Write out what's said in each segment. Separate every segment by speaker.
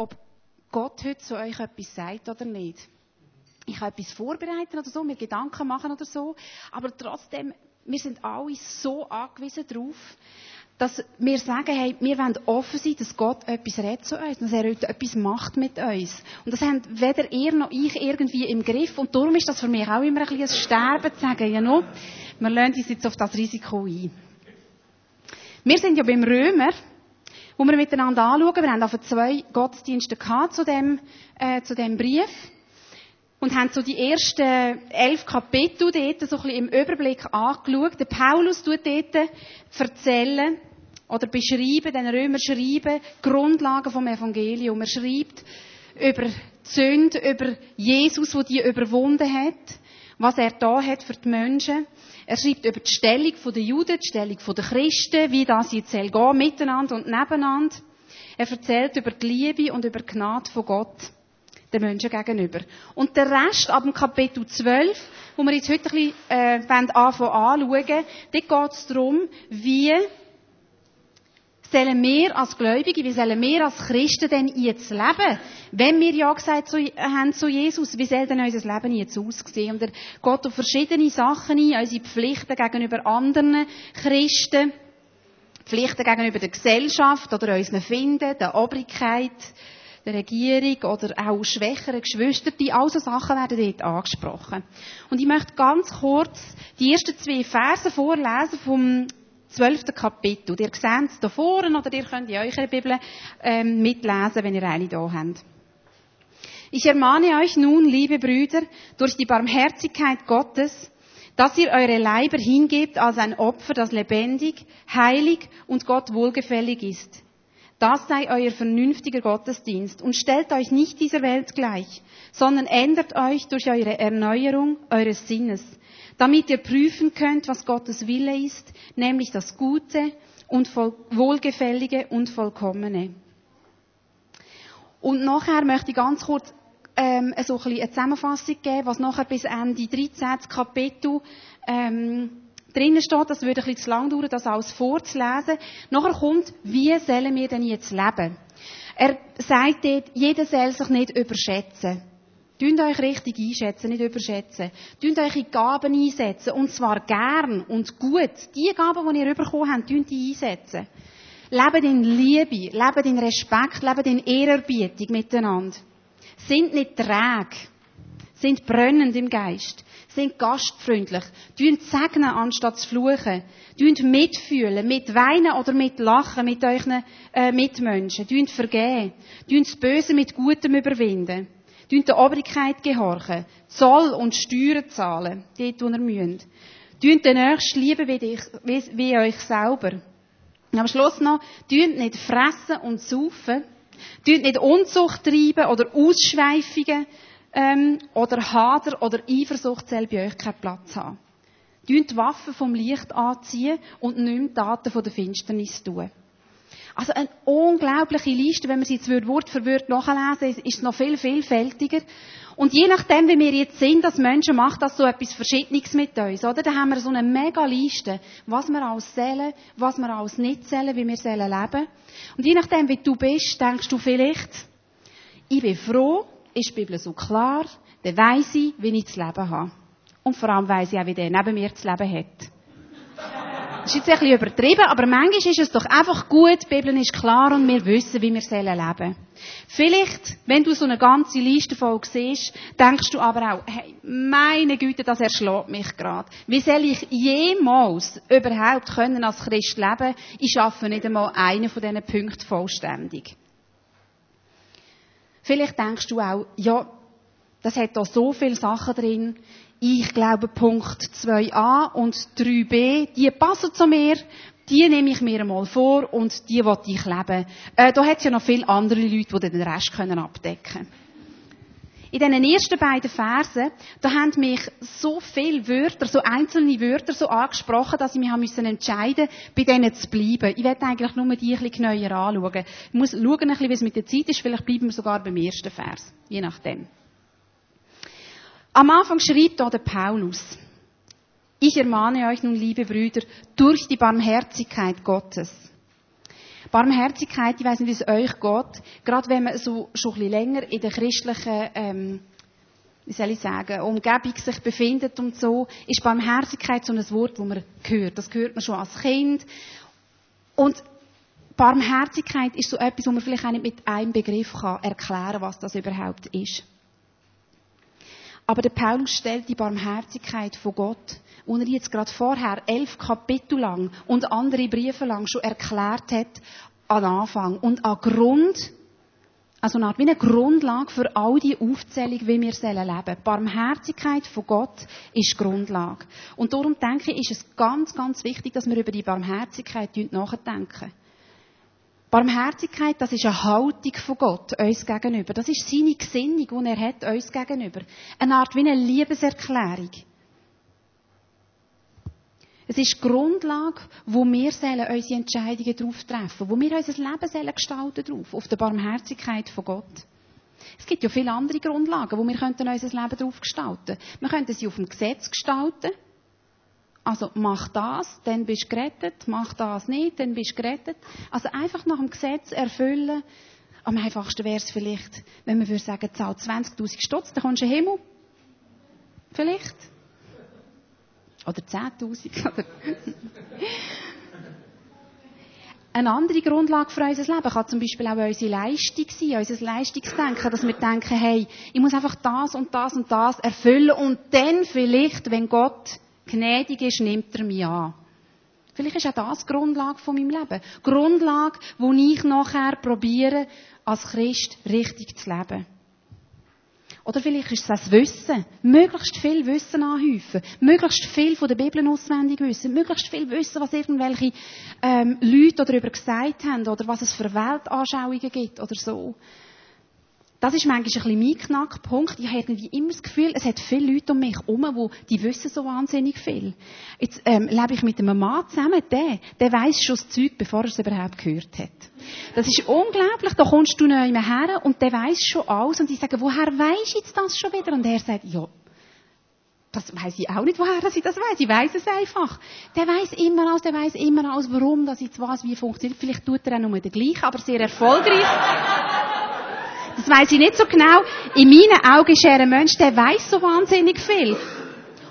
Speaker 1: ob Gott heute zu euch etwas sagt oder nicht. Ich habe etwas vorbereiten oder so, mir Gedanken machen oder so, aber trotzdem, wir sind alle so angewiesen darauf, dass wir sagen, hey, wir wollen offen sein, dass Gott etwas redet zu uns, dass er etwas macht mit uns. Und das haben weder ihr noch ich irgendwie im Griff. Und darum ist das für mich auch immer ein bisschen ein Sterben zu sagen, ja, no, wir lernen uns jetzt auf das Risiko ein. Wir sind ja beim Römer, wo wir miteinander anschauen. Wir haben auf zwei Gottesdienste gehabt zu dem, äh, zu dem Brief. Und haben so die ersten elf Kapitel dort so ein bisschen im Überblick angeschaut. Der Paulus tut dort erzählen, oder beschreiben, den Römer schreiben, Grundlagen vom Evangelium. Er schreibt über die Sünde, über Jesus, der die überwunden hat, was er da hat für die Menschen. Er schreibt über die Stellung der Juden, die Stellung der Christen, wie das jetzt soll gehen, miteinander und nebeneinander. Er erzählt über die Liebe und über die Gnade von Gott den Menschen gegenüber. Und der Rest ab dem Kapitel 12, wo wir jetzt heute ein bisschen äh, anfangen anschauen, dort geht es darum, wie sollen wir als Gläubige, wie sollen wir als Christen denn jetzt leben? Wenn wir ja gesagt haben zu Jesus, wie soll denn unser Leben jetzt aussehen? Und er geht auf verschiedene Sachen ein, unsere Pflichten gegenüber anderen Christen, Pflichten gegenüber der Gesellschaft oder unseren Finden, der Obrigkeit, der Regierung oder auch schwächeren Geschwistern, die all so Sachen werden dort angesprochen. Und ich möchte ganz kurz die ersten zwei Verse vorlesen vom zwölften Kapitel. Ihr seht es hier vorne oder ihr könnt in eurer Bibel ähm, mitlesen, wenn ihr eine da habt. Ich ermahne euch nun, liebe Brüder, durch die Barmherzigkeit Gottes, dass ihr eure Leiber hingebt als ein Opfer, das lebendig, heilig und Gott wohlgefällig ist. Das sei euer vernünftiger Gottesdienst und stellt euch nicht dieser Welt gleich, sondern ändert euch durch eure Erneuerung eures Sinnes, damit ihr prüfen könnt, was Gottes Wille ist, nämlich das Gute und Wohlgefällige und Vollkommene. Und nachher möchte ich ganz kurz ähm, so ein bisschen eine Zusammenfassung geben, was nachher bis Ende 13. Kapitel ähm, drinnen steht. Das würde ein bisschen zu lang dauern, das alles vorzulesen. Nachher kommt, wie sollen wir denn jetzt leben? Er sagt dort, jeder soll sich nicht überschätzen. Tünt euch richtig einschätzen, nicht überschätzen. Tünt euch in Gaben einsetzen. Und zwar gern und gut. Die Gaben, die ihr bekommen habt, tünt die einsetzen. Lebt in Liebe, lebt in Respekt, lebt in Ehrerbietung miteinander. Sind nicht träge. Sind brennend im Geist. Sind gastfreundlich. Tünt segnen, anstatt zu fluchen. Tünt mitfühlen, mit weinen oder mit lachen mit euren äh, Mitmenschen. Tünt vergeben. Tünt das Böse mit Gutem überwinden. Tun der Obrigkeit gehorchen. Zoll und Steuern zahlen. Dort, wo ihr müsst. Tun den Nächsten lieben wie, wie, wie euch selber. Und am Schluss noch, tun nicht fressen und saufen. Tun nicht Unzucht treiben oder Ausschweifungen, ähm, oder Hader oder Eifersucht soll bei euch keinen Platz haben. Tun die Waffen vom Licht anziehen und nicht Taten von der Finsternis tun. Also eine unglaubliche Liste, wenn man sie jetzt Wort für Wort nachlesen ist es noch viel vielfältiger. Und je nachdem, wie wir jetzt sind als Menschen, macht das so etwas Verschiedenes mit uns, oder? Da haben wir so eine mega Liste, was wir alles zählen, was wir alles nicht zählen, wie wir zählen leben. Und je nachdem, wie du bist, denkst du vielleicht, ich bin froh, ist die Bibel so klar, dann weiss ich, wie ich das Leben habe. Und vor allem weiss ich auch, wie der neben mir das Leben hat. Das ist jetzt ein bisschen übertrieben, aber manchmal ist es doch einfach gut, die Bibel ist klar und wir wissen, wie wir leben sollen Vielleicht, wenn du so eine ganze Liste voll siehst, denkst du aber auch, hey, meine Güte, das erschlägt mich gerade. Wie soll ich jemals überhaupt können als Christ leben? Ich schaffe nicht einmal einen von diesen Punkten vollständig. Vielleicht denkst du auch, ja, das hat da so viele Sachen drin. Ich glaube, Punkt 2a und 3b, die passen zu mir, die nehme ich mir einmal vor und die will ich leben. Äh, da hat es ja noch viele andere Leute, die den Rest können abdecken können. In diesen ersten beiden Versen, da haben mich so viele Wörter, so einzelne Wörter so angesprochen, dass ich mich müssen entscheiden bei denen zu bleiben. Ich werde eigentlich nur die ein bisschen genauer anschauen. Ich muss schauen, wie es mit der Zeit ist. Vielleicht bleiben wir sogar beim ersten Vers. Je nachdem. Am Anfang schreibt da der Paulus, ich ermahne euch nun, liebe Brüder, durch die Barmherzigkeit Gottes. Barmherzigkeit, ich weiß nicht, wie es euch geht, gerade wenn man so schon ein bisschen länger in der christlichen, ähm, wie soll ich sagen, Umgebung sich befindet und so, ist Barmherzigkeit so ein Wort, das man hört. Das hört man schon als Kind. Und Barmherzigkeit ist so etwas, wo man vielleicht auch nicht mit einem Begriff kann erklären kann, was das überhaupt ist. Aber der Paulus stellt die Barmherzigkeit von Gott, wo er jetzt gerade vorher elf Kapitel lang und andere Briefe lang schon erklärt hat, an Anfang und an Grund, also eine Art wie eine Grundlage für all die Aufzählung, wie wir leben sollen. Barmherzigkeit von Gott ist Grundlage. Und darum denke ich, ist es ganz, ganz wichtig, dass wir über die Barmherzigkeit nachdenken. Barmherzigkeit, das ist eine Haltung von Gott uns gegenüber. Das ist seine Gesinnung, die er hat uns gegenüber. Eine Art wie eine Liebeserklärung. Es ist die Grundlage, wo wir unsere Entscheidungen darauf treffen, wo wir unser Leben sollen gestalten darauf, auf der Barmherzigkeit von Gott. Es gibt ja viele andere Grundlagen, wo wir unser Leben darauf gestalten. könnten. Wir könnten sie auf dem Gesetz gestalten. Also mach das, dann bist du gerettet. Mach das nicht, dann bist du gerettet. Also einfach nach dem Gesetz erfüllen. Am einfachsten wäre es vielleicht, wenn man würde sagen, zahl 20.000 Stutz, dann kommst du in den Himmel. Vielleicht. Oder 10.000. Eine andere Grundlage für unser Leben kann zum Beispiel auch unsere Leistung sein, unser Leistungsdenken, dass wir denken, hey, ich muss einfach das und das und das erfüllen und dann vielleicht, wenn Gott gnädig ist, nimmt er mich an. Vielleicht ist auch das die Grundlage von meinem Leben. Grundlage, wo ich nachher probiere, als Christ richtig zu leben. Oder vielleicht ist es das Wissen. Möglichst viel Wissen anhäufen. Möglichst viel von der Bibel auswendig wissen. Möglichst viel wissen, was irgendwelche ähm, Leute darüber gesagt haben oder was es für Weltanschauungen gibt oder so. Das ist manchmal ein bisschen mein Knackpunkt. Ich habe irgendwie immer das Gefühl, es hat viele Leute um mich herum, die, die wissen so wahnsinnig viel. Jetzt ähm, lebe ich mit einem Mann zusammen, der, der weiß schon das Zeug, bevor er es überhaupt gehört hat. Das ist unglaublich. Da kommst du neu her und der weiß schon alles und ich sage, woher weiß jetzt das schon wieder? Und er sagt, ja, das weiß ich auch nicht, woher ich das weiß. Ich weiß es einfach. Der weiß immer alles, der weiß immer alles, warum das jetzt was wie funktioniert. Vielleicht tut er auch nur den gleichen, aber sehr erfolgreich. Das weiß ich nicht so genau. In meinen Augen ist er ein Mensch, der weiß so wahnsinnig viel.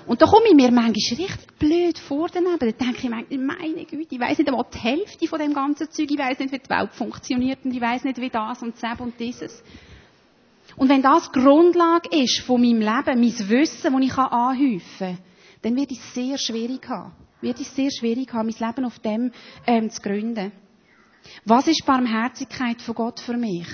Speaker 1: Und da komme ich mir manchmal richtig blöd vor daneben. Da denke ich manchmal, meine Güte, ich weiß nicht einmal die Hälfte von dem ganzen Zeug. Ich weiß nicht, wie die Welt funktioniert und ich weiß nicht, wie das und das und dieses. Und wenn das Grundlage ist von meinem Leben, mein Wissen, das ich anhäufen kann, dann wird es sehr schwierig haben. Wird es sehr schwierig haben, mein Leben auf dem ähm, zu gründen. Was ist Barmherzigkeit von Gott für mich?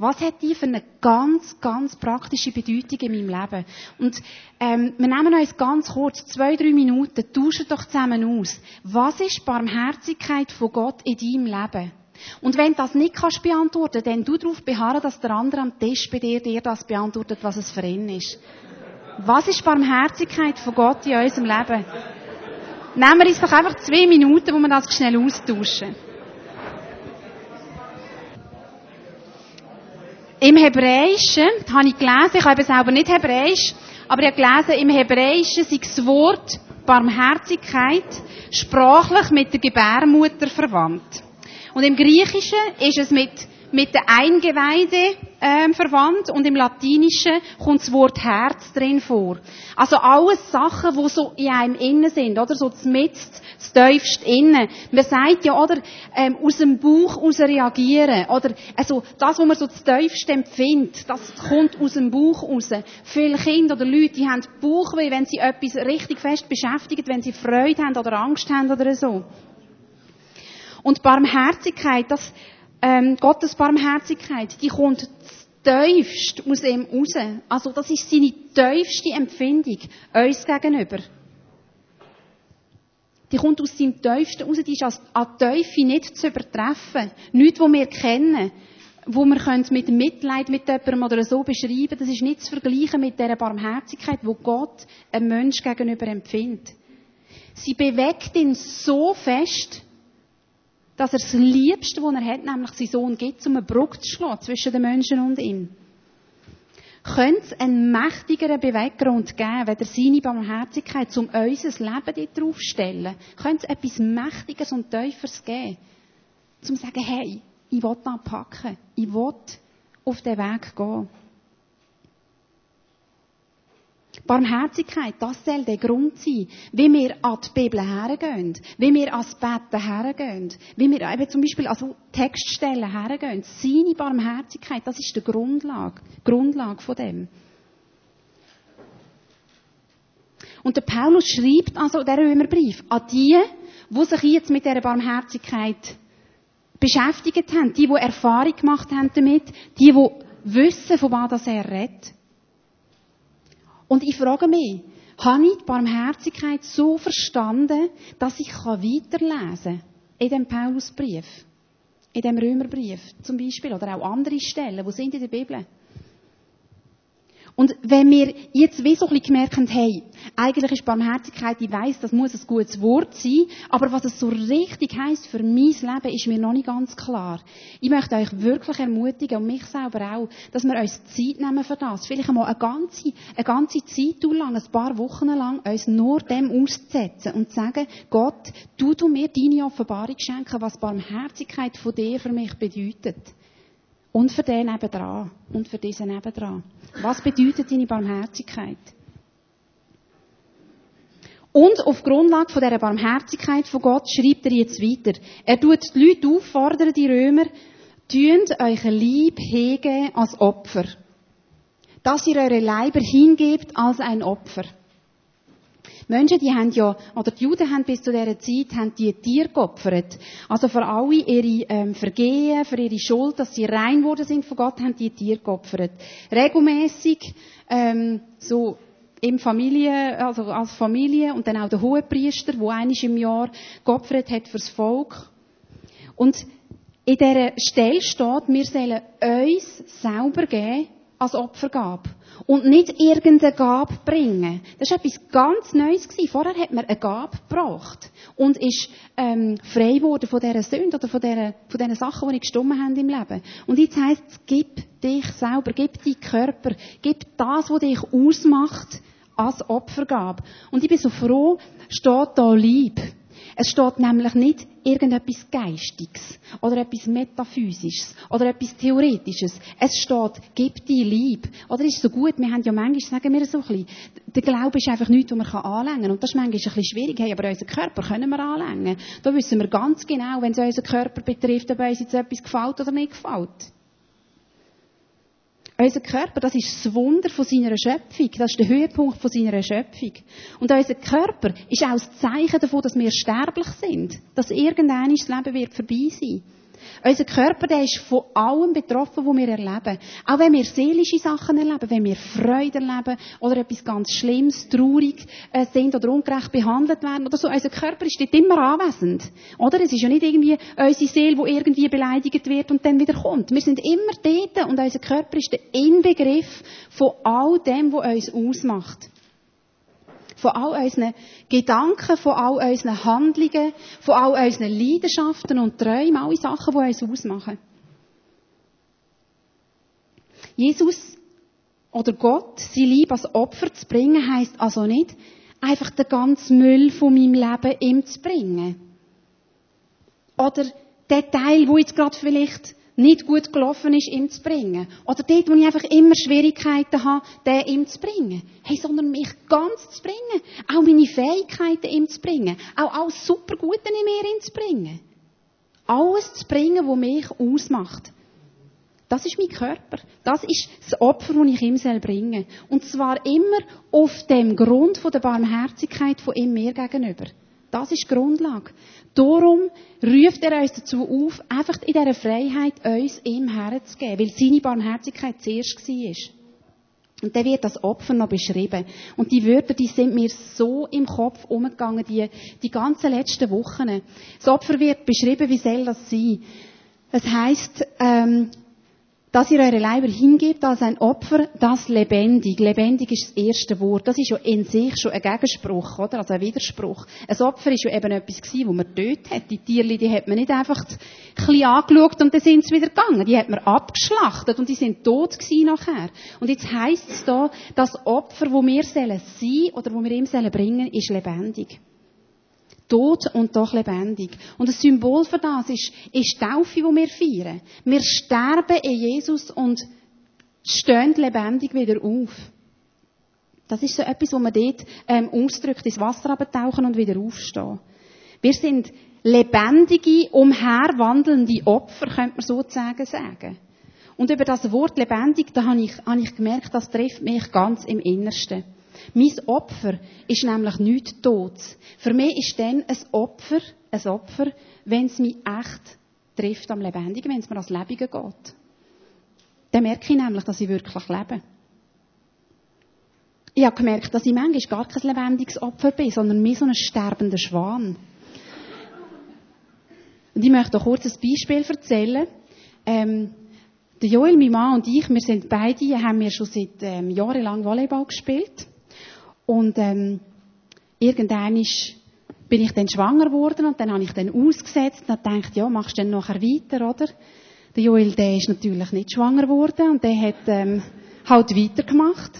Speaker 1: Was hat die für eine ganz, ganz praktische Bedeutung in meinem Leben? Und ähm, wir nehmen uns ganz kurz, zwei, drei Minuten, tauschen doch zusammen aus. Was ist Barmherzigkeit von Gott in deinem Leben? Und wenn du das nicht kannst beantworten, dann du darauf beharren, dass der andere am Tisch bei dir dir das beantwortet, was es für ihn ist. Was ist Barmherzigkeit von Gott in unserem Leben? Nehmen wir uns doch einfach zwei Minuten, wo wir das schnell austauschen. Im Hebräischen habe ich gelesen, ich habe selber nicht Hebräisch, aber ich habe gelesen, im Hebräischen sei das Wort Barmherzigkeit sprachlich mit der Gebärmutter verwandt. Und im Griechischen ist es mit mit der Eingeweide ähm, verwandt und im Latinischen kommt das Wort Herz drin vor. Also alles Sachen, wo so in einem innen sind, oder so zmitzt, das tiefst innen. Man sagt ja, oder ähm, aus dem Bauch raus reagieren, oder also das, was man so das tiefst empfindet, das kommt aus dem Bauch raus. Viele Kinder oder Leute, die haben Bauchweh, wenn sie etwas richtig fest beschäftigen, wenn sie Freude haben oder Angst haben oder so. Und Barmherzigkeit, das ähm, Gottes Barmherzigkeit, die kommt tiefst aus ihm raus. Also das ist seine tiefste Empfindung uns gegenüber. Die kommt aus seinem tiefsten raus, die ist als, an Teufel nicht zu übertreffen. Nichts, was wir kennen, wo wir mit Mitleid mit jemandem oder so beschreiben, das ist nicht zu vergleichen mit der Barmherzigkeit, wo Gott einem Mensch gegenüber empfindet. Sie bewegt ihn so fest, dass er das Liebste, was er hat, nämlich seinen Sohn gibt, um eine Brücke zu schlagen zwischen den Menschen und ihm. Könnte es einen mächtigeren Beweggrund geben, wenn er seine Barmherzigkeit um unser Leben dort draufstellen? Könnte es etwas Mächtiges und Tieferes geben? zum zu sagen, hey, ich will anpacken. Ich will auf den Weg gehen. Barmherzigkeit, das soll der Grund sein, wie wir an die Bibel hergehen, wie wir ans Betten hergehen, wie wir eben zum Beispiel an Textstellen hergehen. Seine Barmherzigkeit, das ist die Grundlage, Grundlage von dem. Und der Paulus schreibt also der Römerbrief an die, die sich jetzt mit dieser Barmherzigkeit beschäftigt haben, die, die Erfahrung gemacht haben damit, die, die wissen, von was er redet. Und ich frage mich, habe ich die Barmherzigkeit so verstanden, dass ich weiterlesen kann in dem Paulusbrief, in dem Römerbrief zum Beispiel, oder auch andere Stellen, wo sind in der Bibel? Und wenn wir jetzt wie so ein bisschen gemerkt haben, hey, eigentlich ist Barmherzigkeit, ich weiss, das muss ein gutes Wort sein, aber was es so richtig heisst für mein Leben, ist mir noch nicht ganz klar. Ich möchte euch wirklich ermutigen, und mich selber auch, dass wir uns Zeit nehmen für das. Vielleicht einmal eine ganze, eine ganze Zeit lang, ein paar Wochen lang, uns nur dem auszusetzen und zu sagen, Gott, du du mir deine Offenbarung schenken, was Barmherzigkeit von dir für mich bedeutet. Und für den nebendran. Und für diesen nebendran. Was bedeutet deine Barmherzigkeit? Und auf Grundlage von dieser Barmherzigkeit von Gott schreibt er jetzt weiter. Er tut die Leute auffordern, die Römer, tünt euch Lieb hege als Opfer. Dass ihr eure Leiber hingebt als ein Opfer. Menschen, die haben ja, oder die Juden haben bis zu dieser Zeit, haben die Tiere geopfert. Also für alle ihre ähm, Vergehen, für ihre Schuld, dass sie rein worden sind von Gott, haben die Tiere geopfert. Regelmäßig, ähm, so im Familie, also als Familie und dann auch der Hohepriester, wo einisch im Jahr geopfert hat fürs Volk. Und in dieser Stelle steht, wir sollen uns selber geben als Opfergabe. Und nicht irgendeine Gabe bringen. Das war etwas ganz Neues. Gewesen. Vorher hat man eine Gabe gebracht. Und ist ähm, frei geworden von dieser Sünde oder von, dieser, von diesen Sachen, die nicht gestummen haben im Leben. Und jetzt heisst es, gib dich selber, gib deinen Körper, gib das, was dich ausmacht, als Opfergabe. Und ich bin so froh, steht da Lieb. Es steht nämlich nicht irgendetwas Geistiges oder etwas Metaphysisches oder etwas Theoretisches. Es steht, gib dir Lieb. Oder ist so gut, wir haben ja manchmal, sagen wir so ein bisschen, der Glaube ist einfach nichts, was man anlängen kann. Und das ist manchmal ein bisschen schwierig. Hey, aber unseren Körper können wir anlängen. Da wissen wir ganz genau, wenn es unseren Körper betrifft, ob uns jetzt etwas gefällt oder nicht gefällt. Unser Körper, das ist das Wunder von seiner Schöpfung. Das ist der Höhepunkt von seiner Schöpfung. Und unser Körper ist auch das Zeichen davon, dass wir sterblich sind. Dass irgendein das Leben wird vorbei sein. Unser Körper, der ist von allem betroffen, was wir erleben. Auch wenn wir seelische Sachen erleben, wenn wir Freude erleben oder etwas ganz Schlimmes, traurig äh, sind oder ungerecht behandelt werden oder so. Unser Körper ist dort immer anwesend. Oder? Es ist ja nicht irgendwie unsere Seele, die irgendwie beleidigt wird und dann wieder kommt. Wir sind immer dort und unser Körper ist der Inbegriff von all dem, was uns ausmacht von all unseren Gedanken, von all unseren Handlungen, von all unseren Leidenschaften und Träumen, alle Sachen, die uns ausmachen. Jesus oder Gott, sein Liebe als Opfer zu bringen, heisst also nicht, einfach den ganzen Müll von meinem Leben ihm zu bringen. Oder den Teil, wo jetzt gerade vielleicht nicht gut gelaufen ist, ihm zu bringen. Oder dort, wo ich einfach immer Schwierigkeiten habe, den ihm zu bringen. Hey, sondern mich ganz zu bringen. Auch meine Fähigkeiten ihm zu bringen. Auch alles Supergute in mir ihm zu bringen. Alles zu bringen, was mich ausmacht. Das ist mein Körper. Das ist das Opfer, das ich ihm bringen soll. Und zwar immer auf dem Grund von der Barmherzigkeit von ihm mir gegenüber. Das ist die Grundlage. Darum ruft er uns dazu auf, einfach in dieser Freiheit uns ihm herzugeben, weil seine Barmherzigkeit zuerst war. Und dann wird das Opfer noch beschrieben. Und die Wörter, die sind mir so im Kopf umgegangen, die, die ganzen letzten Wochen. Das Opfer wird beschrieben, wie soll das sein? Es heisst, ähm, dass ihr eure Leiber hingebt als ein Opfer, das lebendig. Lebendig ist das erste Wort. Das ist ja in sich schon ein Gegenspruch, oder? Also ein Widerspruch. Ein Opfer ist ja eben etwas gewesen, wo man tötet hat. Die Tierli, die hat man nicht einfach ein bisschen angeschaut und dann sind sie wieder gegangen. Die hat man abgeschlachtet und die sind tot gewesen nachher. Und jetzt heisst es da, das Opfer, wo wir sollen sein oder wo wir ihm sollen bringen, ist lebendig. Tot und doch lebendig. Und das Symbol für das ist, ist die Taufe, die wir feiern. Wir sterben in Jesus und stehen lebendig wieder auf. Das ist so etwas, wo man dort ähm, ausdrückt, ins Wasser abtauchen und wieder aufstehen. Wir sind lebendige, umherwandelnde Opfer, könnte man sozusagen sagen. Und über das Wort lebendig, da habe ich, habe ich gemerkt, das trifft mich ganz im Innersten. Mein Opfer ist nämlich nichts Todes. Für mich ist dann ein Opfer, ein Opfer, wenn es mich echt trifft am Lebendigen, wenn es mir als Lebige geht. Dann merke ich nämlich, dass ich wirklich lebe. Ich habe gemerkt, dass ich manchmal gar kein lebendiges Opfer bin, sondern mehr so ein sterbender Schwan. Und ich möchte auch kurz ein Beispiel erzählen. Ähm, der Joel, mein Mann und ich, wir sind beide, haben wir schon seit ähm, jahrelang Volleyball gespielt. Und ähm, irgendwann bin ich dann schwanger geworden und dann habe ich dann ausgesetzt und habe gedacht, ja, machst du dann nachher weiter, oder? Der Joel, der ist natürlich nicht schwanger geworden und der hat ähm, halt weitergemacht.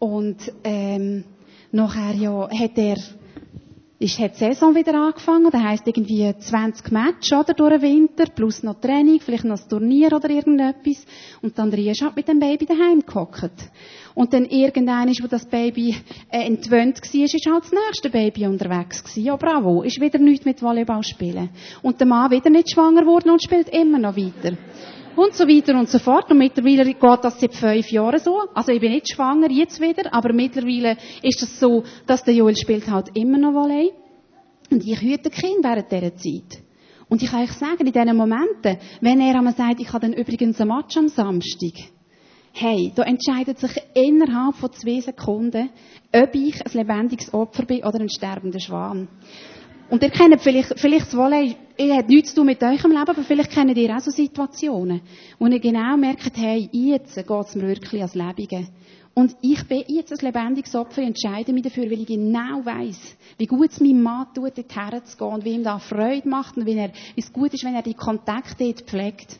Speaker 1: Und ähm, nachher ja, hat er ist, hat die Saison wieder angefangen. Das heisst irgendwie 20 Matches oder, durch den Winter, plus noch Training, vielleicht noch ein Turnier oder irgendetwas. Und dann Andrea ist halt mit dem Baby daheim gehockt. Und dann irgendein ist, wo das Baby äh, entwöhnt war, ist halt das nächste Baby unterwegs gewesen. Ja, bravo. Ist wieder nichts mit Volleyball spielen. Und der Mann wieder nicht schwanger geworden und spielt immer noch weiter und so weiter und so fort. Und mittlerweile geht das seit fünf Jahren so. Also ich bin nicht schwanger jetzt wieder, aber mittlerweile ist es das so, dass der Joel spielt halt immer noch Volley. Und ich hüte Kind während dieser Zeit. Und ich kann euch sagen, in diesen Momenten, wenn er einmal sagt, ich habe dann übrigens ein Match am Samstag, hey, da entscheidet sich innerhalb von zwei Sekunden, ob ich ein lebendiges Opfer bin oder ein sterbender Schwan. Und ihr kennt vielleicht, vielleicht das Volley, ihr habt nichts zu tun mit eurem Leben, aber vielleicht kennt ihr auch so Situationen, wo ihr genau merkt, hey, jetzt geht es mir wirklich ans Lebige. Und ich bin jetzt ein lebendiges Opfer, ich entscheide mich dafür, weil ich genau weiss, wie gut es meinem Mann tut, dorthin zu gehen und wie ihm da Freude macht und wie, er, wie es gut ist, wenn er die Kontakte dort pflegt.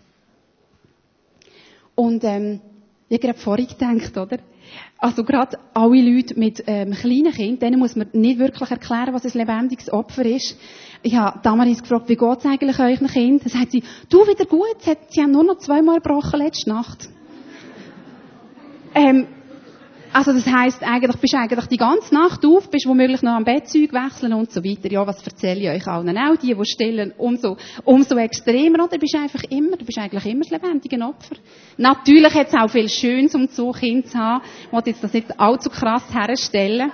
Speaker 1: Und ähm, ich habe gerade vorhin gedacht, oder? Also gerade alle Leute mit ähm, kleinen Kindern, denen muss man nicht wirklich erklären, was ein lebendiges Opfer ist. Ich habe damals gefragt, wie geht es eigentlich euch Kind? Dann sagt sie, du wieder gut, sie haben nur noch zweimal gebrochen letzte Nacht. Ähm, also das heisst eigentlich, bist eigentlich die ganze Nacht auf, bist womöglich noch am Bettzeug wechseln und so weiter. Ja, was erzähle ich euch allen auch? Die, die stillen, umso, umso extremer, oder? Du bist einfach immer, du bist eigentlich immer das lebendige Opfer. Natürlich hat es auch viel Schönes, um so Kind zu haben. Ich wollte jetzt das nicht allzu krass herstellen.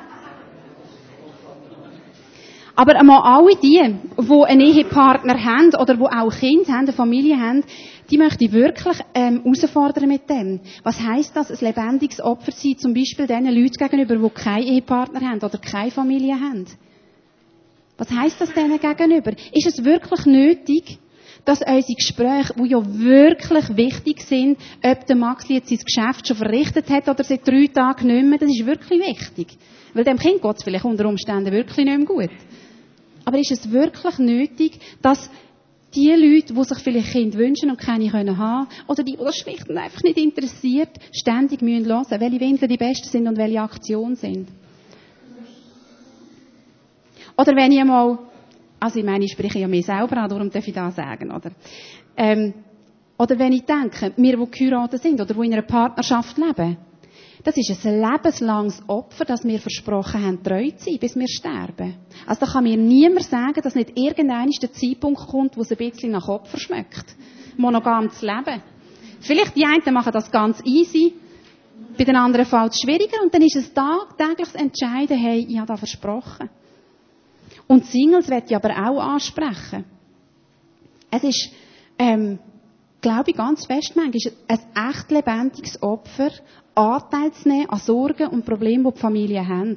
Speaker 1: Aber einmal alle die, die einen Ehepartner haben oder die auch Kinder haben, eine Familie haben, die möchte ich wirklich ähm, herausfordern mit dem. Was heißt das, ein lebendiges Opfer sein, zum Beispiel den Leuten gegenüber, die keinen Ehepartner haben oder keine Familie haben? Was heißt das denen gegenüber? Ist es wirklich nötig, dass unsere Gespräche, die ja wirklich wichtig sind, ob der Max jetzt sein Geschäft schon verrichtet hat oder seit drei Tagen nicht mehr, das ist wirklich wichtig. Weil dem Kind geht es vielleicht unter Umständen wirklich nicht mehr gut. Aber ist es wirklich nötig, dass die Leute, die sich vielleicht Kinder wünschen und keine können haben, oder die, die das schlicht und einfach nicht interessiert, ständig müssen hören, welche Windeln die besten sind und welche Aktionen sind. Oder wenn ich einmal, also ich meine, ich spreche ja mir selber an, darum darf ich das sagen, oder? Ähm, oder wenn ich denke, wir, die geheiratet sind, oder die in einer Partnerschaft leben, das ist ein lebenslanges Opfer, das wir versprochen haben, treu zu sein, bis wir sterben. Also da kann mir niemand sagen, dass nicht irgendein der Zeitpunkt kommt, wo es ein bisschen nach Opfer schmeckt. Monogam zu leben. Vielleicht die einen machen das ganz easy, bei den anderen fällt es schwieriger und dann ist es tagtäglich Entscheiden, hey, ich habe da versprochen. Und Singles werde ich aber auch ansprechen. Es ist, ähm, glaube ich ganz fest, manchmal ein echt lebendiges Opfer, Anteil zu nehmen an Sorgen und Problemen, die die Familien haben.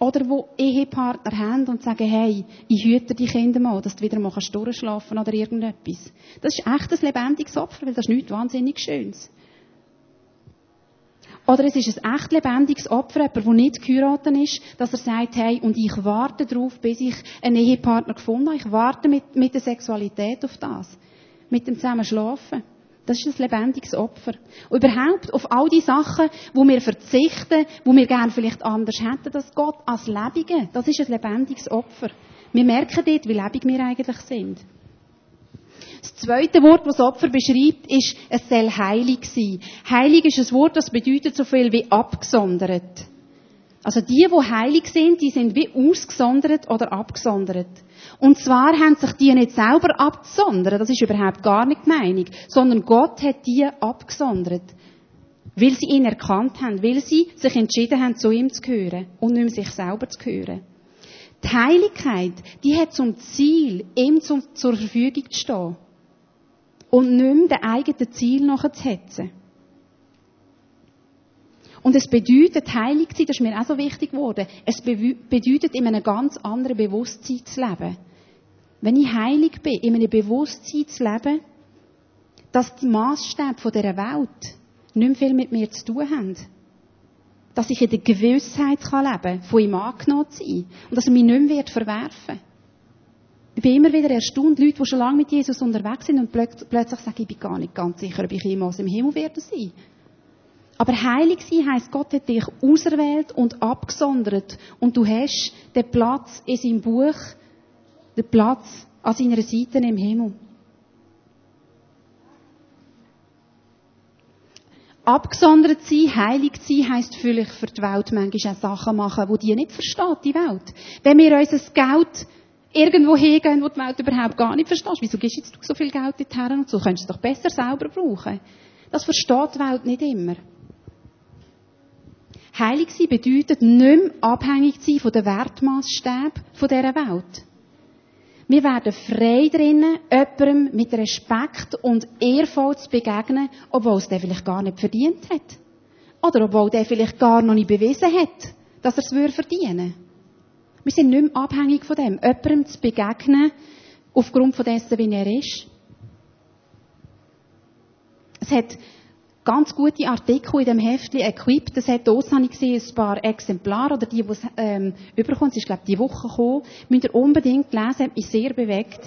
Speaker 1: Oder wo Ehepartner haben und sagen, hey, ich hüte die Kinder mal, dass du wieder mal durchschlafen kannst oder irgendetwas. Das ist echt ein lebendiges Opfer, weil das ist nichts wahnsinnig Schönes. Oder es ist ein echt lebendiges Opfer, jemand, der nicht geheiratet ist, dass er sagt, hey, und ich warte darauf, bis ich einen Ehepartner gefunden habe. Ich warte mit, mit der Sexualität auf das. Mit dem zusammen schlafen. Das ist ein lebendiges Opfer. Und überhaupt auf all die Sachen, wo wir verzichten, wo wir gerne vielleicht anders hätten, das Gott als Lebige, das ist ein lebendiges Opfer. Wir merken dort, wie lebendig wir eigentlich sind. Das zweite Wort, das Opfer beschreibt, ist, es soll heilig sein. Heilig ist ein Wort, das bedeutet so viel wie abgesondert. Also die, die heilig sind, die sind wie ausgesondert oder abgesondert. Und zwar haben sich die nicht selber abgesondert, das ist überhaupt gar nicht die Meinung, sondern Gott hat die abgesondert. Weil sie ihn erkannt haben, weil sie sich entschieden haben, zu ihm zu gehören und nicht mehr sich selber zu gehören. Die Heiligkeit, die hat zum Ziel, ihm zur Verfügung zu stehen. Und nicht mehr dem eigenen Ziel nachzuhetzen. Und es bedeutet, heilig zu sein, das ist mir auch so wichtig geworden, es bedeutet, in einem ganz anderen Bewusstsein zu leben. Wenn ich heilig bin, in einem Bewusstsein zu leben, dass die Maßstäbe dieser Welt nicht mehr viel mit mir zu tun haben. Dass ich in der Gewissheit leben kann, von ihm angenommen zu sein. Und dass er mich nicht mehr verwerfen wird. Ich bin immer wieder erstaunt, Leute, die schon lange mit Jesus unterwegs sind und plötzlich sagen, ich bin gar nicht ganz sicher, ob ich jemals im Himmel werde sein. Aber heilig sein heisst, Gott hat dich auserwählt und abgesondert. Und du hast den Platz in seinem Buch, den Platz an seiner Seite im Himmel. Abgesondert sein, heilig sein, heisst vielleicht für die Welt manchmal auch Sachen machen, die die nicht versteht, die Welt. Wenn wir unser Geld irgendwo hingehen, wo die Welt überhaupt gar nicht versteht, wieso gibst jetzt du so viel Geld dorthin und so, könntest du es doch besser selber brauchen. Das versteht die Welt nicht immer. Heilig sein bedeutet, nicht mehr abhängig zu sein von den Wertmaßstäben dieser Welt. Wir werden frei drinnen, jemandem mit Respekt und ehrvoll zu begegnen, obwohl es der vielleicht gar nicht verdient hat. Oder obwohl der vielleicht gar noch nicht bewiesen hat, dass er es verdienen würde. Wir sind nicht mehr abhängig von dem, jemandem zu begegnen, aufgrund von dessen, wie er ist. Es hat ganz gute Artikel in dem Heftchen Equip. Das hat aus, habe ich gesehen, ein paar Exemplare oder die, die es ähm, überkommen. Es ist, glaube ich, die Woche gekommen. Müsst ihr unbedingt lesen, hat mich sehr bewegt.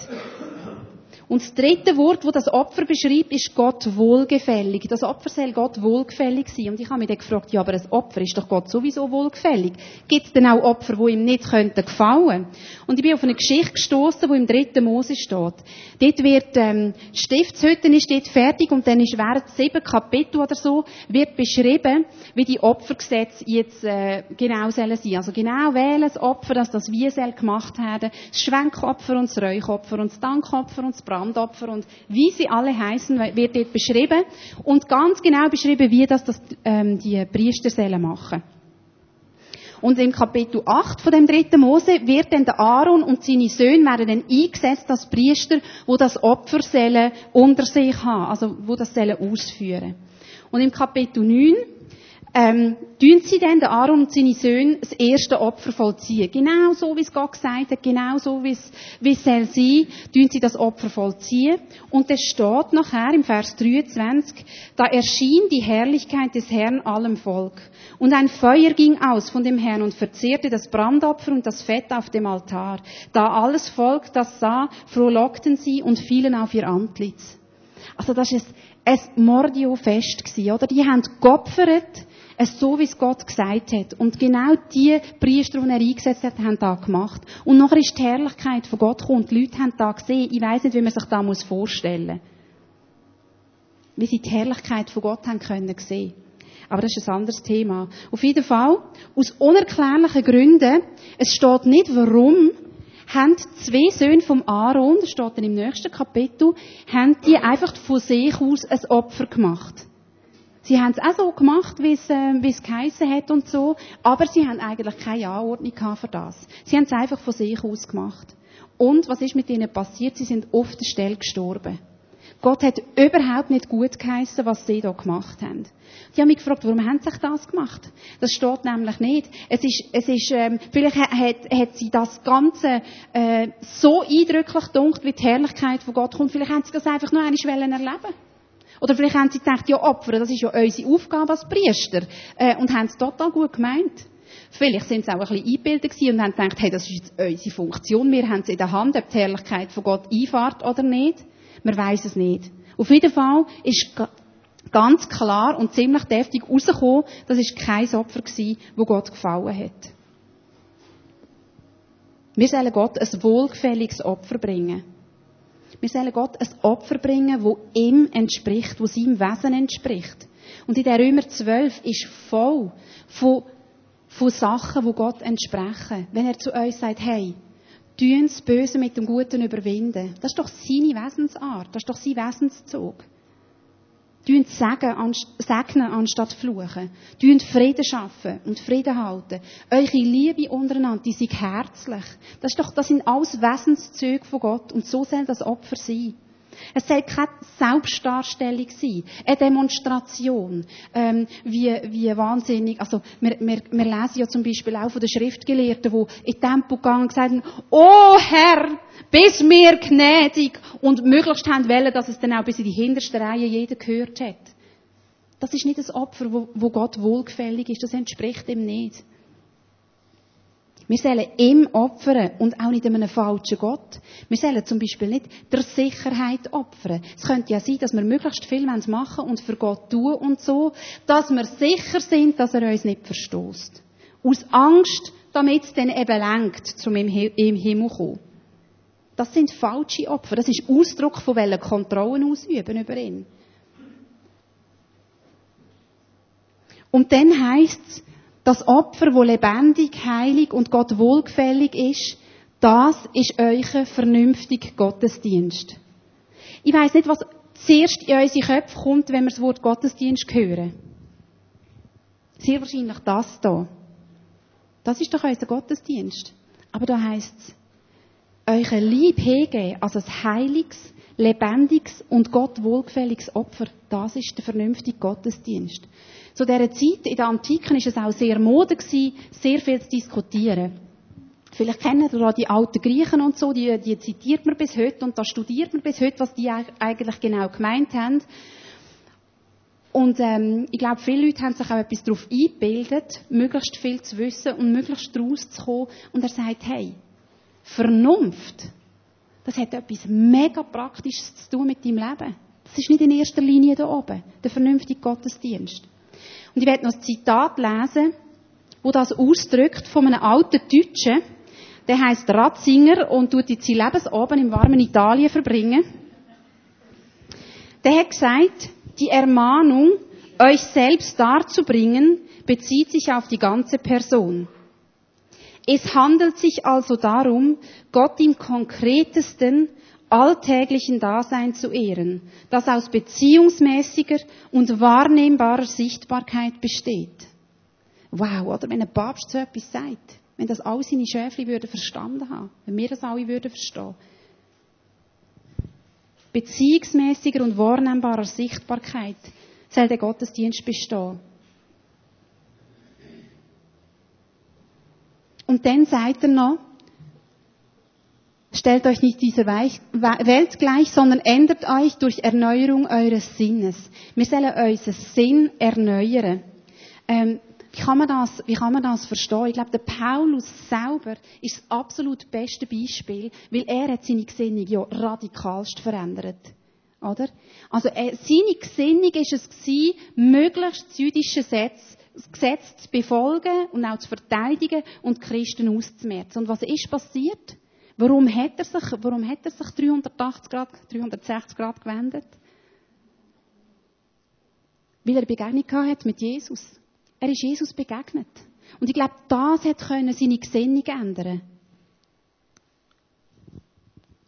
Speaker 1: Und das dritte Wort, das das Opfer beschreibt, ist Gott wohlgefällig. Das Opfer soll Gott wohlgefällig sein. Und ich habe mich dann gefragt, ja, aber ein Opfer ist doch Gott sowieso wohlgefällig. Gibt es denn auch Opfer, die ihm nicht könnten gefallen? Und ich bin auf eine Geschichte gestoßen, die im dritten Mose steht. Dort wird, ähm, die Stiftshütte ist dort fertig und dann ist während sieben Kapitel oder so, wird beschrieben, wie die Opfergesetze jetzt, äh, genau sollen sein. Also genau welches Opfer, dass das wie soll gemacht werden. Das Schwenkopfer und das Räuchopfer und das Dankopfer und das Brand Brandopfer und wie sie alle heißen, wird dort beschrieben und ganz genau beschrieben, wie das, das ähm, die Priester sollen machen. Und im Kapitel 8 von dem dritten Mose wird dann der Aaron und seine Söhne werden dann eingesetzt als Priester, wo das Opfer unter sich haben, also wo das sollen ausführen. Und im Kapitel 9 ähm, tun sie dann, der Aaron und seine Söhne, das erste Opfer vollziehen. Genau so, wie es Gott gesagt hat, genau so, wie es, wie es soll sein, tun sie das Opfer vollziehen. Und es steht nachher im Vers 23, da erschien die Herrlichkeit des Herrn allem Volk. Und ein Feuer ging aus von dem Herrn und verzehrte das Brandopfer und das Fett auf dem Altar. Da alles Volk das sah, frohlockten sie und fielen auf ihr Antlitz. Also das ist ein Mordio-Fest oder? Die haben geopfert, es so, wie es Gott gesagt hat. Und genau die Priester, die er eingesetzt hat, haben da gemacht. Und nachher ist die Herrlichkeit von Gott gekommen. Die Leute haben da gesehen. Ich weiß nicht, wie man sich da muss vorstellen Wie sie die Herrlichkeit von Gott haben können sehen. Aber das ist ein anderes Thema. Auf jeden Fall, aus unerklärlichen Gründen, es steht nicht warum, haben zwei Söhne vom Aaron, das steht dann im nächsten Kapitel, haben die einfach von sich aus ein Opfer gemacht. Sie haben es auch so gemacht, wie es, äh, wie es geheissen hat und so, aber sie haben eigentlich keine Anordnung für das. Sie haben es einfach von sich aus gemacht. Und was ist mit ihnen passiert? Sie sind auf der Stelle gestorben. Gott hat überhaupt nicht gut geheissen, was sie da gemacht haben. Die haben mich gefragt, warum haben sie sich das gemacht? Das steht nämlich nicht. Es ist, es ist, ähm, vielleicht hat, hat sie das Ganze äh, so eindrücklich gedunkt, wie die Herrlichkeit von Gott kommt. Vielleicht haben sie das einfach nur einmal erleben oder vielleicht haben sie gedacht, ja, Opfer, das ist ja unsere Aufgabe als Priester. Äh, und haben es total gut gemeint. Vielleicht sind sie auch ein bisschen eingebildet und haben gedacht, hey, das ist jetzt unsere Funktion. Wir haben es in der Hand, ob die Herrlichkeit von Gott einfahrt oder nicht. Man weiß es nicht. Auf jeden Fall ist ganz klar und ziemlich deftig rausgekommen, das ist kein Opfer gewesen, wo Gott gefallen hat. Wir sollen Gott ein wohlgefälliges Opfer bringen. Wir sollen Gott ein Opfer bringen, wo ihm entspricht, wo seinem Wesen entspricht. Und in der Römer 12 ist voll von, von Sachen, wo Gott entsprechen. Wenn er zu uns sagt, hey, tun das Böse mit dem Guten überwinden. Das ist doch seine Wesensart. Das ist doch sein Wesenszug. Tun segnen anstatt fluchen. Tun Frieden schaffen und Frieden halten. Eure Liebe untereinander, die sind herzlich. Das, ist doch, das sind alles Wesenszüge von Gott. Und so soll das Opfer sein. Es soll keine Selbstdarstellung sein, eine Demonstration, ähm, wie, wie wahnsinnig, also wir, wir, wir lesen ja zum Beispiel auch von den Schriftgelehrten, die in Tempo gegangen und gesagt haben, oh Herr, bis mir gnädig und möglichst haben wollen, dass es dann auch bis in die hinterste Reihe jeder gehört hat. Das ist nicht das Opfer, wo, wo Gott wohlgefällig ist, das entspricht ihm nicht. Wir sollen ihm opfern und auch nicht einem falschen Gott. Wir sollen zum Beispiel nicht der Sicherheit opfern. Es könnte ja sein, dass wir möglichst viel machen und für Gott tun und so, dass wir sicher sind, dass er uns nicht verstoßt. Aus Angst, damit es dann eben lenkt, zum im Himmel zu kommen. Das sind falsche Opfer. Das ist Ausdruck von welchen Kontrollen ausüben über ihn. Und dann heisst es, das Opfer, wo lebendig, heilig und Gott wohlgefällig ist, das ist euer vernünftig Gottesdienst. Ich weiss nicht, was zuerst in unsere Köpfe kommt, wenn wir das Wort Gottesdienst hören. Sehr wahrscheinlich das da. Das ist doch unser Gottesdienst. Aber da heisst es, euer Lieb hegeben als ein heiliges, lebendiges und Gott wohlgefälliges Opfer. Das ist der vernünftige Gottesdienst. Zu dieser Zeit, in der Antike, ist es auch sehr Mode sehr viel zu diskutieren. Vielleicht kennen ihr da die alten Griechen und so, die, die zitiert man bis heute und da studiert man bis heute, was die eigentlich genau gemeint haben. Und ähm, ich glaube, viele Leute haben sich auch etwas darauf eingebildet, möglichst viel zu wissen und möglichst daraus zu kommen. Und er sagt, hey, Vernunft, das hat etwas mega Praktisches zu tun mit deinem Leben. Das ist nicht in erster Linie da oben, der vernünftige Gottesdienst. Und ich werde noch ein Zitat lesen, wo das ausdrückt von einem alten Deutschen. Der heißt Ratzinger und tut jetzt sein Lebensabend im warmen Italien verbringen. Der hat gesagt, die Ermahnung, euch selbst darzubringen, bezieht sich auf die ganze Person. Es handelt sich also darum, Gott im konkretesten, alltäglichen Dasein zu ehren, das aus beziehungsmäßiger und wahrnehmbarer Sichtbarkeit besteht. Wow, oder wenn ein Papst so etwas sagt, wenn das all seine Schäfli würden verstanden haben, wenn wir das alle würden verstehen. Beziehungsmäßiger und wahrnehmbarer Sichtbarkeit soll der Gottesdienst bestehen. Und dann sagt er noch, stellt euch nicht dieser Welt gleich, sondern ändert euch durch Erneuerung eures Sinnes. Wir sollen unseren Sinn erneuern. Ähm, wie kann man das, wie kann man das verstehen? Ich glaube, der Paulus selber ist das absolut beste Beispiel, weil er hat seine Gesinnung ja radikalst verändert. Oder? Also, äh, seine Gesinnung ist es gewesen, möglichst das jüdische Gesetz, das Gesetz zu befolgen und auch zu verteidigen und Christen auszumerzen. Und was ist passiert? Warum hat er sich, warum hat er sich 380 Grad, 360 Grad gewendet? Weil er Begegnung hat mit Jesus. Er ist Jesus begegnet. Und ich glaube, das hat können seine Gesinnung ändern.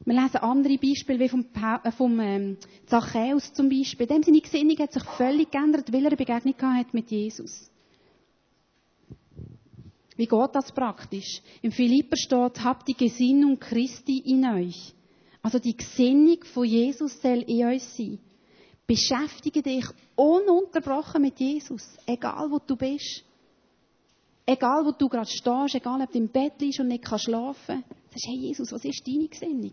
Speaker 1: Wir lesen andere Beispiele, wie vom, äh, vom ähm, Zachäus zum Beispiel. Dem seine Gesinnung hat sich völlig geändert, weil er Begegnung hat mit Jesus. Wie geht das praktisch? Im Philipper steht, habt die Gesinnung Christi in euch. Also die Gesinnung von Jesus soll in euch sein. Beschäftige dich ununterbrochen mit Jesus, egal wo du bist. Egal wo du gerade stehst, egal ob du im Bett bist und nicht kannst schlafen. Sagst, hey Jesus, was ist deine Gesinnung?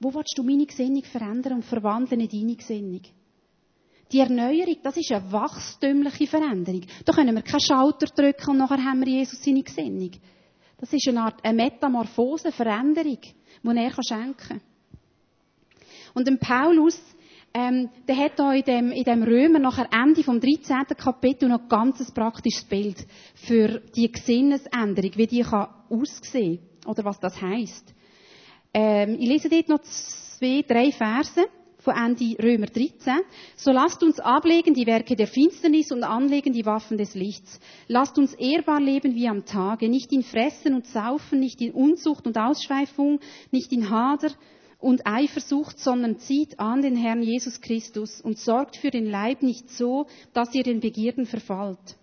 Speaker 1: Wo willst du meine Gesinnung verändern und verwandeln in deine Gesinnung? Die Erneuerung, das ist eine wachstümliche Veränderung. Da können wir keinen Schalter drücken und nachher haben wir Jesus seine Gesinnung. Das ist eine Art eine Metamorphose, Veränderung, die er schenken kann. Und dem Paulus, ähm, der hat da in dem, in dem Römer nachher Ende vom 13. Kapitel noch ein ganz praktisches Bild für die Gesinnesänderung, wie die kann aussehen oder was das heißt. Ähm, ich lese dort noch zwei, drei Verse von Ende Römer 13. So lasst uns ablegen die Werke der Finsternis und anlegen die Waffen des Lichts. Lasst uns ehrbar leben wie am Tage, nicht in Fressen und Saufen, nicht in Unzucht und Ausschweifung, nicht in Hader und Eifersucht, sondern zieht an den Herrn Jesus Christus und sorgt für den Leib nicht so, dass ihr den Begierden verfallt.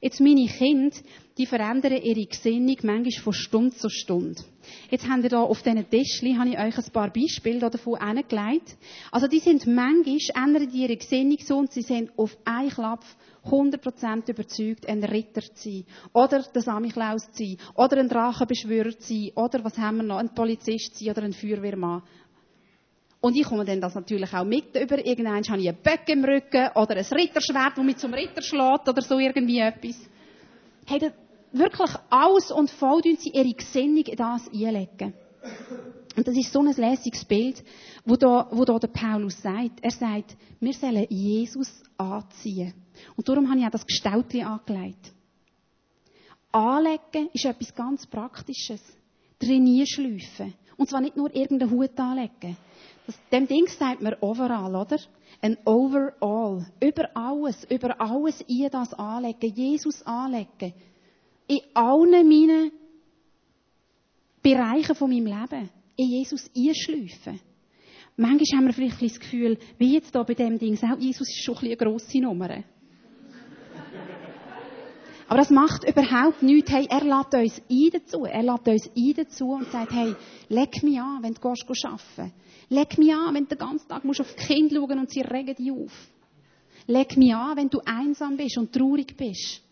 Speaker 1: Jetzt meine Kinder, die verändern ihre Gesinnung manchmal von Stunde zu Stunde. Jetzt habt ihr hier auf diesen Tischchen, habe ich euch ein paar Beispiele davon hingelegt. Also die sind manchmal, ändern die ihre Gesinnung so und sie sind auf einen Klapp 100% überzeugt, ein Ritter zu sein. Oder der Samichlaus zu sein. Oder ein Drachenbeschwörer zu sein. Oder was haben wir noch? Ein Polizist zu sein oder ein Feuerwehrmann. Und ich komme dann das natürlich auch mit über. Irgendwann habe ich einen Böck im Rücken oder ein Ritterschwert, das mich zum Ritter schlägt oder so irgendwie etwas. Hey, wirklich alles und voll sie ihre Gesinnung in das einlegen. Und das ist so ein lässiges Bild, wo da, wo da der Paulus sagt. Er sagt, wir sollen Jesus anziehen. Und darum habe ich auch das Gestaltli angelegt. Anlegen ist etwas ganz Praktisches. Trainierschleifen. Und zwar nicht nur irgendeinen Hut anlegen. Das, dem Ding sagt man overall, oder? Ein overall. Über alles, über alles ihr das anlegen. Jesus anlegen. In allen meinen Bereichen von meinem Leben. In Jesus einschleifen. Manchmal haben wir vielleicht das Gefühl, wie jetzt da bei dem Ding, auch Jesus ist schon ein eine grosse Nummer. Aber das macht überhaupt nichts. Hey, er lädt uns ein dazu. Er lädt uns ein dazu und sagt, hey, leg mich an, wenn du gehst, arbeiten Leg mich an, wenn du den ganzen Tag musst auf die Kinder schauen und sie regen dich auf. Leg mich an, wenn du einsam bist und traurig bist.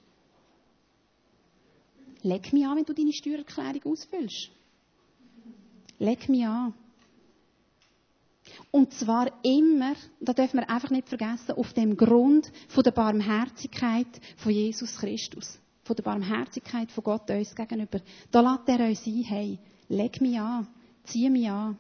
Speaker 1: Leg mich an, wenn du deine Steuererklärung ausfüllst. Leg mich an. Und zwar immer, da dürfen wir einfach nicht vergessen, auf dem Grund von der Barmherzigkeit von Jesus Christus. Von der Barmherzigkeit von Gott uns gegenüber. Da lässt er uns ein, hey, leg mich an, zieh mich an.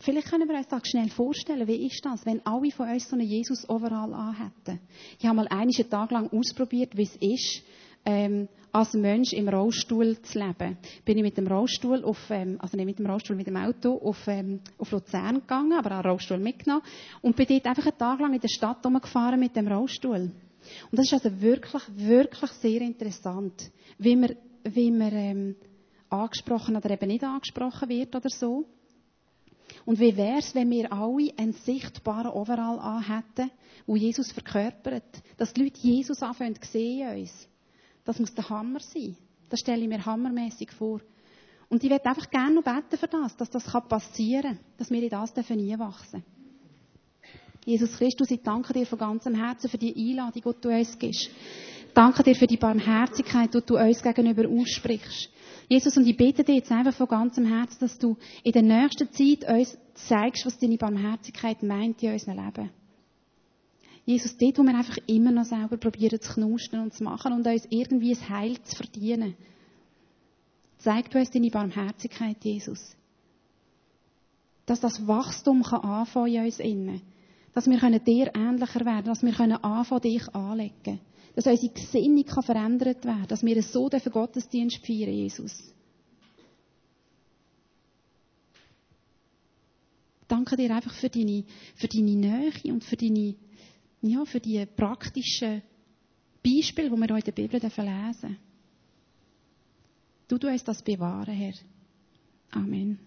Speaker 1: Vielleicht können wir uns das schnell vorstellen, wie ist das, wenn alle von uns so einen Jesus overall anhätten. Ich habe mal einen Tag lang ausprobiert, wie es ist, ähm, als Mensch im Rollstuhl zu leben. Bin ich mit dem Rollstuhl auf, ähm, also nicht mit dem Rollstuhl, mit dem Auto auf, ähm, auf Luzern gegangen, aber den Rollstuhl mitgenommen und bin dort einfach einen Tag lang in der Stadt rumgefahren mit dem Rollstuhl. Und das ist also wirklich, wirklich sehr interessant, wie man, wie man ähm, angesprochen oder eben nicht angesprochen wird oder so. Und wie wäre es, wenn wir alle einen sichtbaren Overall anhätten, wo Jesus verkörpert, dass die Leute Jesus anfangen zu sehen uns. Das muss der Hammer sein. Das stelle ich mir hammermäßig vor. Und ich werde einfach gerne noch beten für das, dass das passieren kann, dass wir in das nie wachsen Jesus Christus, ich danke dir von ganzem Herzen für die Einladung, die du uns gibst. Danke dir für die Barmherzigkeit, die du uns gegenüber aussprichst. Jesus, und ich bitte dir jetzt einfach von ganzem Herzen, dass du in der nächsten Zeit uns zeigst, was deine Barmherzigkeit meint in unserem Leben. Jesus, dort, wo wir einfach immer noch selber probieren zu knustern und zu machen und uns irgendwie ein Heil zu verdienen. Zeig du uns deine Barmherzigkeit, Jesus. Dass das Wachstum kann anfangen in uns innen. Dass wir dir ähnlicher werden, dass wir anfangen, dich anlegen Dass unsere Gesinnung kann verändert werden Dass wir so den Gottesdienst feiern, Jesus. Danke dir einfach für deine, für deine Nähe und für deine ja, für die praktischen Beispiele, die wir heute in der Bibel lesen dürfen. Du, du uns das bewahren, Herr. Amen.